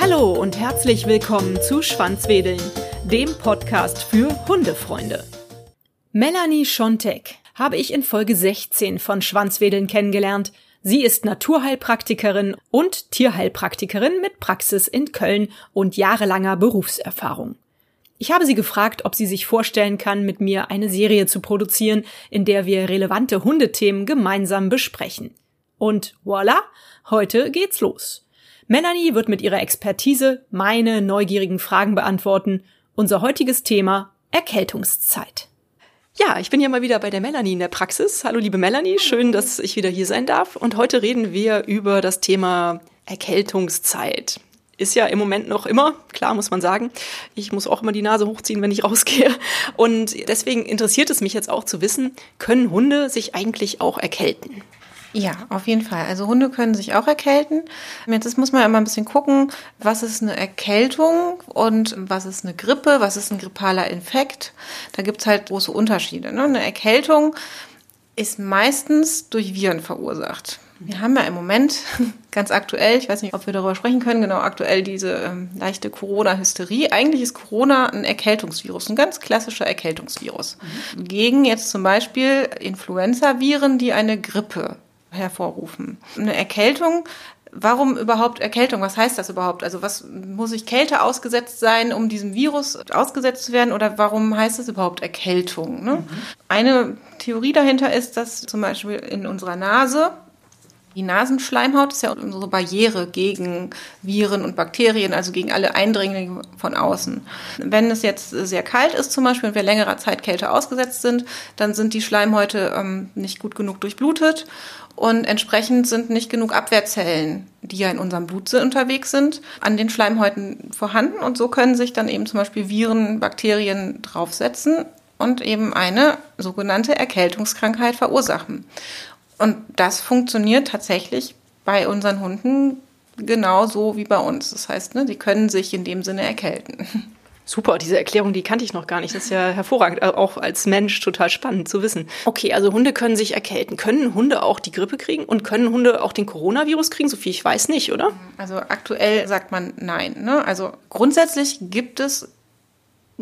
Hallo und herzlich willkommen zu Schwanzwedeln, dem Podcast für Hundefreunde. Melanie Schontek habe ich in Folge 16 von Schwanzwedeln kennengelernt. Sie ist Naturheilpraktikerin und Tierheilpraktikerin mit Praxis in Köln und jahrelanger Berufserfahrung. Ich habe sie gefragt, ob sie sich vorstellen kann, mit mir eine Serie zu produzieren, in der wir relevante Hundethemen gemeinsam besprechen. Und voilà, heute geht's los. Melanie wird mit ihrer Expertise meine neugierigen Fragen beantworten. Unser heutiges Thema Erkältungszeit. Ja, ich bin ja mal wieder bei der Melanie in der Praxis. Hallo liebe Melanie, schön, dass ich wieder hier sein darf. Und heute reden wir über das Thema Erkältungszeit ist ja im Moment noch immer, klar muss man sagen. Ich muss auch immer die Nase hochziehen, wenn ich rausgehe. Und deswegen interessiert es mich jetzt auch zu wissen, können Hunde sich eigentlich auch erkälten? Ja, auf jeden Fall. Also Hunde können sich auch erkälten. Jetzt muss man immer ein bisschen gucken, was ist eine Erkältung und was ist eine Grippe, was ist ein grippaler Infekt. Da gibt's halt große Unterschiede. Ne? Eine Erkältung ist meistens durch Viren verursacht. Wir haben ja im Moment ganz aktuell, ich weiß nicht, ob wir darüber sprechen können, genau aktuell diese ähm, leichte Corona-Hysterie. Eigentlich ist Corona ein Erkältungsvirus, ein ganz klassischer Erkältungsvirus. Mhm. Gegen jetzt zum Beispiel Influenza-Viren, die eine Grippe hervorrufen. Eine Erkältung Warum überhaupt Erkältung? Was heißt das überhaupt? Also was muss ich Kälte ausgesetzt sein, um diesem Virus ausgesetzt zu werden? Oder warum heißt es überhaupt Erkältung? Ne? Mhm. Eine Theorie dahinter ist, dass zum Beispiel in unserer Nase die Nasenschleimhaut ist ja unsere Barriere gegen Viren und Bakterien, also gegen alle Eindringlinge von außen. Wenn es jetzt sehr kalt ist zum Beispiel und wir längerer Zeit Kälte ausgesetzt sind, dann sind die Schleimhäute ähm, nicht gut genug durchblutet und entsprechend sind nicht genug Abwehrzellen, die ja in unserem Blut unterwegs sind, an den Schleimhäuten vorhanden und so können sich dann eben zum Beispiel Viren, Bakterien draufsetzen und eben eine sogenannte Erkältungskrankheit verursachen. Und das funktioniert tatsächlich bei unseren Hunden genauso wie bei uns. Das heißt, ne, die können sich in dem Sinne erkälten. Super, diese Erklärung, die kannte ich noch gar nicht. Das ist ja hervorragend, auch als Mensch total spannend zu wissen. Okay, also Hunde können sich erkälten. Können Hunde auch die Grippe kriegen und können Hunde auch den Coronavirus kriegen? So viel ich weiß nicht, oder? Also aktuell sagt man nein. Ne? Also grundsätzlich gibt es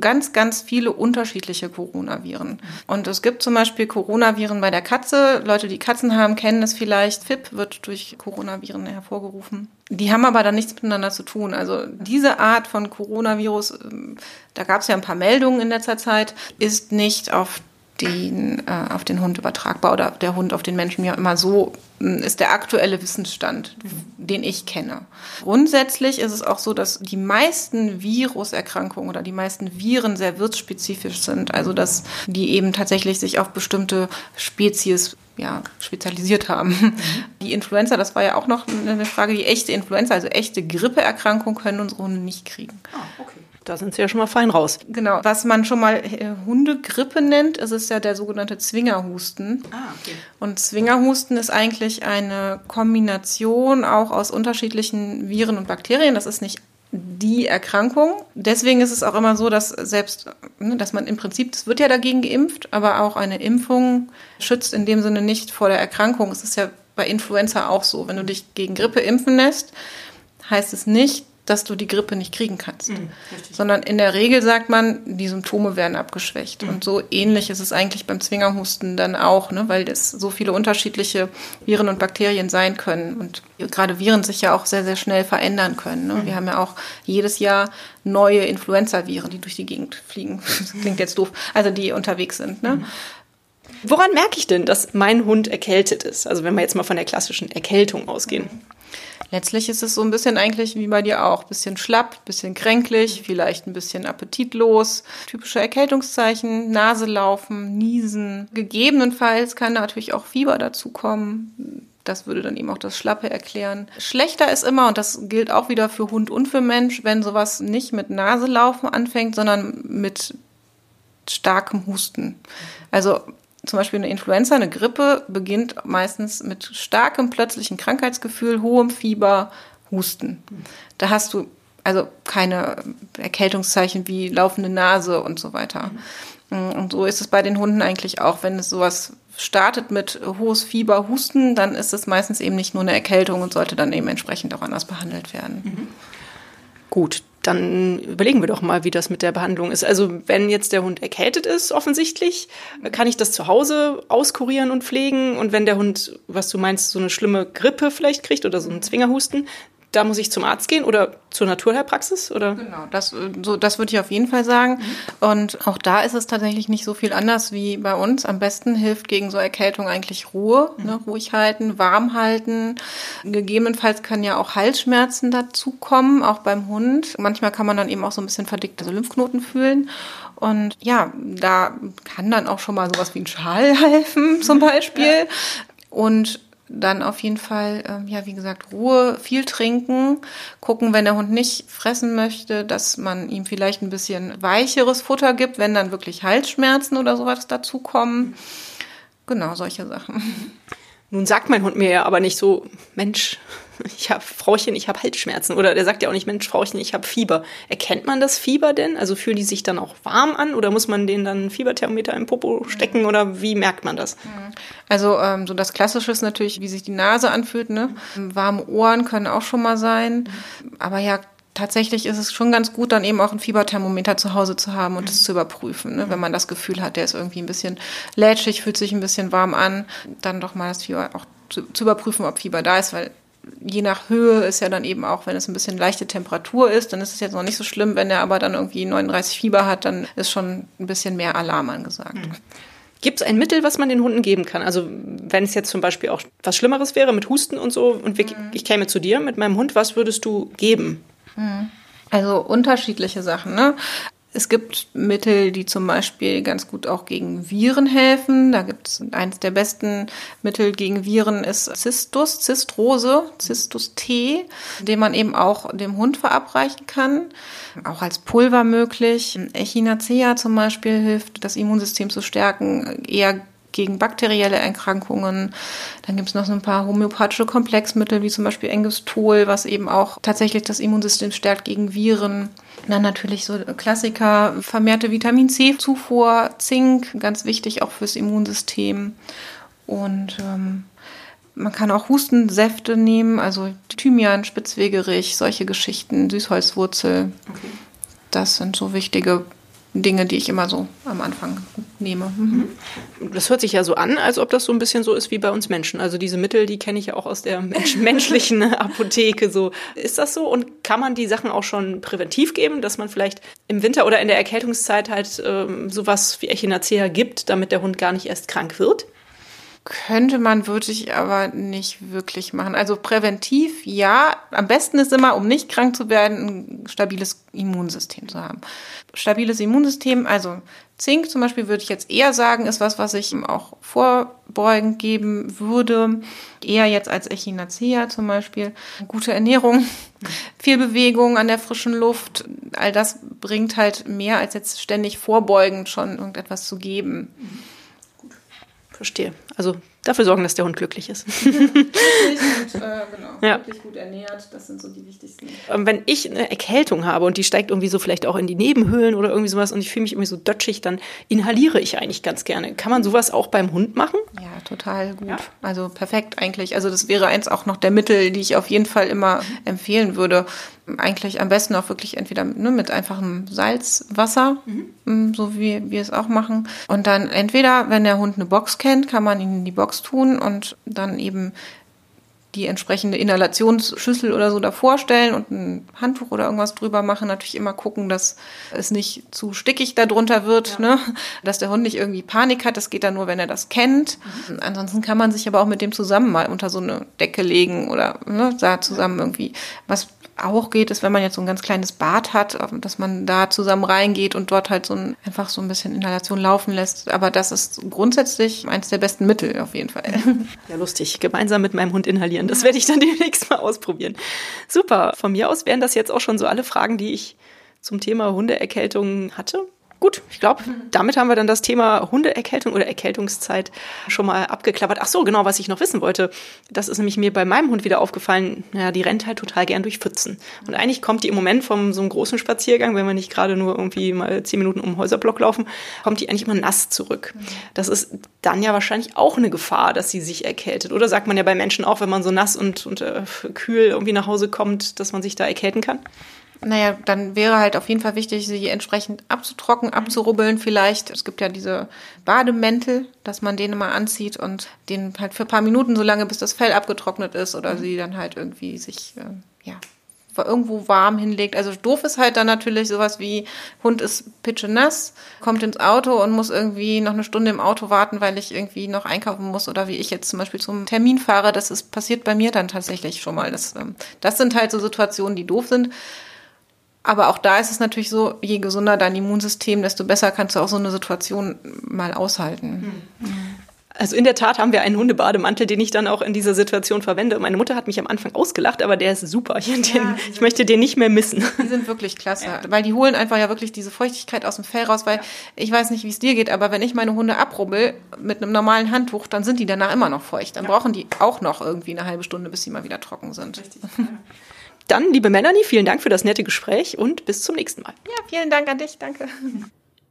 ganz, ganz viele unterschiedliche Coronaviren. Und es gibt zum Beispiel Coronaviren bei der Katze. Leute, die Katzen haben, kennen das vielleicht. FIP wird durch Coronaviren hervorgerufen. Die haben aber dann nichts miteinander zu tun. Also diese Art von Coronavirus, ähm, da gab es ja ein paar Meldungen in letzter Zeit, ist nicht auf den, äh, auf den Hund übertragbar oder der Hund auf den Menschen, ja immer so ist der aktuelle Wissensstand, den ich kenne. Grundsätzlich ist es auch so, dass die meisten Viruserkrankungen oder die meisten Viren sehr wirtsspezifisch sind, also dass die eben tatsächlich sich auf bestimmte Spezies ja, spezialisiert haben. Mhm. Die Influenza, das war ja auch noch eine Frage, die echte Influenza, also echte Grippeerkrankung können unsere Hunde nicht kriegen. Ah, okay. Da sind sie ja schon mal fein raus. Genau. Was man schon mal äh, Hundegrippe nennt, ist es ja der sogenannte Zwingerhusten. Ah, okay. Und Zwingerhusten ist eigentlich eine Kombination auch aus unterschiedlichen Viren und Bakterien. Das ist nicht die Erkrankung. Deswegen ist es auch immer so, dass selbst, ne, dass man im Prinzip, es wird ja dagegen geimpft, aber auch eine Impfung schützt in dem Sinne nicht vor der Erkrankung. Es ist ja bei Influenza auch so. Wenn du dich gegen Grippe impfen lässt, heißt es nicht, dass du die Grippe nicht kriegen kannst. Mhm, Sondern in der Regel sagt man, die Symptome werden abgeschwächt. Mhm. Und so ähnlich ist es eigentlich beim Zwingerhusten dann auch, ne? weil es so viele unterschiedliche Viren und Bakterien sein können. Und gerade Viren sich ja auch sehr, sehr schnell verändern können. Ne? Mhm. Wir haben ja auch jedes Jahr neue Influenza-Viren, die durch die Gegend fliegen. Das klingt jetzt doof. Also die unterwegs sind. Ne? Mhm. Woran merke ich denn, dass mein Hund erkältet ist? Also wenn wir jetzt mal von der klassischen Erkältung ausgehen. Letztlich ist es so ein bisschen eigentlich wie bei dir auch. Bisschen schlapp, bisschen kränklich, vielleicht ein bisschen appetitlos. Typische Erkältungszeichen, Nase laufen, niesen. Gegebenenfalls kann natürlich auch Fieber dazukommen. Das würde dann eben auch das Schlappe erklären. Schlechter ist immer, und das gilt auch wieder für Hund und für Mensch, wenn sowas nicht mit Naselaufen anfängt, sondern mit starkem Husten. Also zum Beispiel eine Influenza, eine Grippe beginnt meistens mit starkem plötzlichen Krankheitsgefühl, hohem Fieber, Husten. Da hast du also keine Erkältungszeichen wie laufende Nase und so weiter. Mhm. Und so ist es bei den Hunden eigentlich auch, wenn es sowas startet mit hohes Fieber, Husten, dann ist es meistens eben nicht nur eine Erkältung und sollte dann eben entsprechend auch anders behandelt werden. Mhm. Gut, dann überlegen wir doch mal, wie das mit der Behandlung ist. Also wenn jetzt der Hund erkältet ist, offensichtlich, kann ich das zu Hause auskurieren und pflegen. Und wenn der Hund, was du meinst, so eine schlimme Grippe vielleicht kriegt oder so einen Zwingerhusten, da muss ich zum Arzt gehen oder zur Naturheilpraxis? Oder? Genau, das, so, das würde ich auf jeden Fall sagen. Mhm. Und auch da ist es tatsächlich nicht so viel anders wie bei uns. Am besten hilft gegen so Erkältung eigentlich Ruhe, mhm. ne, ruhig halten, warm halten. Gegebenenfalls können ja auch Halsschmerzen dazukommen, auch beim Hund. Manchmal kann man dann eben auch so ein bisschen verdickte Lymphknoten fühlen. Und ja, da kann dann auch schon mal sowas wie ein Schal helfen, zum Beispiel. Ja. Und dann auf jeden Fall, ähm, ja, wie gesagt, Ruhe, viel trinken, gucken, wenn der Hund nicht fressen möchte, dass man ihm vielleicht ein bisschen weicheres Futter gibt, wenn dann wirklich Halsschmerzen oder sowas dazukommen. Genau, solche Sachen. Nun sagt mein Hund mir ja aber nicht so, Mensch, ich habe Frauchen, ich habe Halsschmerzen. Oder der sagt ja auch nicht, Mensch, Frauchen, ich habe Fieber. Erkennt man das Fieber denn? Also fühlen die sich dann auch warm an oder muss man denen dann Fieberthermometer im Popo stecken oder wie merkt man das? Also ähm, so das Klassische ist natürlich, wie sich die Nase anfühlt. Ne? Warme Ohren können auch schon mal sein. Aber ja, tatsächlich ist es schon ganz gut, dann eben auch ein Fieberthermometer zu Hause zu haben und es zu überprüfen. Ne? Wenn man das Gefühl hat, der ist irgendwie ein bisschen lätschig, fühlt sich ein bisschen warm an, dann doch mal das Fieber auch zu, zu überprüfen, ob Fieber da ist, weil je nach Höhe ist ja dann eben auch, wenn es ein bisschen leichte Temperatur ist, dann ist es jetzt noch nicht so schlimm. Wenn er aber dann irgendwie 39 Fieber hat, dann ist schon ein bisschen mehr Alarm angesagt. Mhm. Gibt es ein Mittel, was man den Hunden geben kann? Also wenn es jetzt zum Beispiel auch was Schlimmeres wäre mit Husten und so und wir, mhm. ich käme zu dir mit meinem Hund, was würdest du geben? Mhm. Also unterschiedliche Sachen. Ne? Es gibt Mittel, die zum Beispiel ganz gut auch gegen Viren helfen. Da gibt es eines der besten Mittel gegen Viren ist Zistus, Zistrose, Zistus T, den man eben auch dem Hund verabreichen kann. Auch als Pulver möglich. Echinacea zum Beispiel hilft, das Immunsystem zu stärken, eher gegen bakterielle Erkrankungen. Dann gibt es noch so ein paar homöopathische Komplexmittel, wie zum Beispiel Engestol, was eben auch tatsächlich das Immunsystem stärkt gegen Viren. Dann natürlich so Klassiker, vermehrte Vitamin C-Zufuhr, Zink, ganz wichtig auch fürs Immunsystem. Und ähm, man kann auch Hustensäfte nehmen, also Thymian, Spitzwegerich, solche Geschichten, Süßholzwurzel. Okay. Das sind so wichtige Dinge, die ich immer so am Anfang nehme. Mhm. Das hört sich ja so an, als ob das so ein bisschen so ist wie bei uns Menschen. Also diese Mittel, die kenne ich ja auch aus der Mensch menschlichen Apotheke. So ist das so? Und kann man die Sachen auch schon präventiv geben, dass man vielleicht im Winter oder in der Erkältungszeit halt ähm, sowas wie Echinacea gibt, damit der Hund gar nicht erst krank wird? Könnte man, würde ich aber nicht wirklich machen. Also präventiv, ja. Am besten ist immer, um nicht krank zu werden, ein stabiles Immunsystem zu haben. Stabiles Immunsystem, also Zink zum Beispiel würde ich jetzt eher sagen, ist was, was ich auch vorbeugend geben würde. Eher jetzt als Echinacea zum Beispiel. Gute Ernährung, viel Bewegung an der frischen Luft. All das bringt halt mehr als jetzt ständig vorbeugend schon irgendetwas zu geben. Verstehe. Also dafür sorgen, dass der Hund glücklich ist. glücklich und äh, genau, ja. wirklich gut ernährt, das sind so die wichtigsten. Ähm, wenn ich eine Erkältung habe und die steigt irgendwie so vielleicht auch in die Nebenhöhlen oder irgendwie sowas und ich fühle mich irgendwie so dötschig, dann inhaliere ich eigentlich ganz gerne. Kann man sowas auch beim Hund machen? Ja, total gut. Ja. Also perfekt eigentlich. Also das wäre eins auch noch der Mittel, die ich auf jeden Fall immer empfehlen würde eigentlich am besten auch wirklich entweder ne, mit einfachem Salzwasser, mhm. Mm, so wie wir es auch machen. Und dann entweder, wenn der Hund eine Box kennt, kann man ihn in die Box tun und dann eben die entsprechende Inhalationsschüssel oder so davor stellen und ein Handtuch oder irgendwas drüber machen. Natürlich immer gucken, dass es nicht zu stickig darunter wird, ja. ne? dass der Hund nicht irgendwie Panik hat. Das geht dann nur, wenn er das kennt. Mhm. Ansonsten kann man sich aber auch mit dem zusammen mal unter so eine Decke legen oder ne, da zusammen irgendwie was auch geht, ist, wenn man jetzt so ein ganz kleines Bad hat, dass man da zusammen reingeht und dort halt so ein, einfach so ein bisschen Inhalation laufen lässt. Aber das ist grundsätzlich eines der besten Mittel auf jeden Fall. Ja, lustig. Gemeinsam mit meinem Hund inhalieren. Das werde ich dann demnächst mal ausprobieren. Super. Von mir aus wären das jetzt auch schon so alle Fragen, die ich zum Thema Hundeerkältung hatte. Gut, ich glaube, damit haben wir dann das Thema Hundeerkältung oder Erkältungszeit schon mal abgeklappert. Ach so, genau, was ich noch wissen wollte. Das ist nämlich mir bei meinem Hund wieder aufgefallen. Ja, die rennt halt total gern durch Pfützen. Und eigentlich kommt die im Moment vom so einem großen Spaziergang, wenn wir nicht gerade nur irgendwie mal zehn Minuten um den Häuserblock laufen, kommt die eigentlich immer nass zurück. Das ist dann ja wahrscheinlich auch eine Gefahr, dass sie sich erkältet. Oder sagt man ja bei Menschen auch, wenn man so nass und, und äh, kühl irgendwie nach Hause kommt, dass man sich da erkälten kann? Naja, dann wäre halt auf jeden Fall wichtig, sie entsprechend abzutrocknen, abzurubbeln vielleicht. Es gibt ja diese Bademäntel, dass man den immer anzieht und den halt für ein paar Minuten, so lange bis das Fell abgetrocknet ist oder mhm. sie dann halt irgendwie sich, äh, ja, irgendwo warm hinlegt. Also doof ist halt dann natürlich sowas wie Hund ist pitschenass, kommt ins Auto und muss irgendwie noch eine Stunde im Auto warten, weil ich irgendwie noch einkaufen muss oder wie ich jetzt zum Beispiel zum Termin fahre. Das ist passiert bei mir dann tatsächlich schon mal. Das, ähm, das sind halt so Situationen, die doof sind. Aber auch da ist es natürlich so, je gesunder dein Immunsystem, desto besser kannst du auch so eine Situation mal aushalten. Also in der Tat haben wir einen Hundebademantel, den ich dann auch in dieser Situation verwende. meine Mutter hat mich am Anfang ausgelacht, aber der ist super. Ich, den, ich möchte den nicht mehr missen. Die sind wirklich klasse, ja. weil die holen einfach ja wirklich diese Feuchtigkeit aus dem Fell raus, weil ja. ich weiß nicht, wie es dir geht, aber wenn ich meine Hunde abrubbel mit einem normalen Handtuch, dann sind die danach immer noch feucht. Dann ja. brauchen die auch noch irgendwie eine halbe Stunde, bis sie mal wieder trocken sind. Richtig. Dann, liebe Melanie, vielen Dank für das nette Gespräch und bis zum nächsten Mal. Ja, vielen Dank an dich. Danke.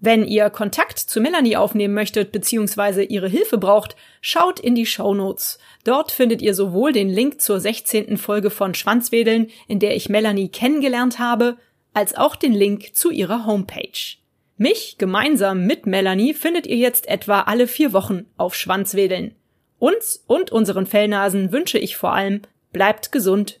Wenn ihr Kontakt zu Melanie aufnehmen möchtet bzw. ihre Hilfe braucht, schaut in die Show Notes. Dort findet ihr sowohl den Link zur 16. Folge von Schwanzwedeln, in der ich Melanie kennengelernt habe, als auch den Link zu ihrer Homepage. Mich gemeinsam mit Melanie findet ihr jetzt etwa alle vier Wochen auf Schwanzwedeln. Uns und unseren Fellnasen wünsche ich vor allem, bleibt gesund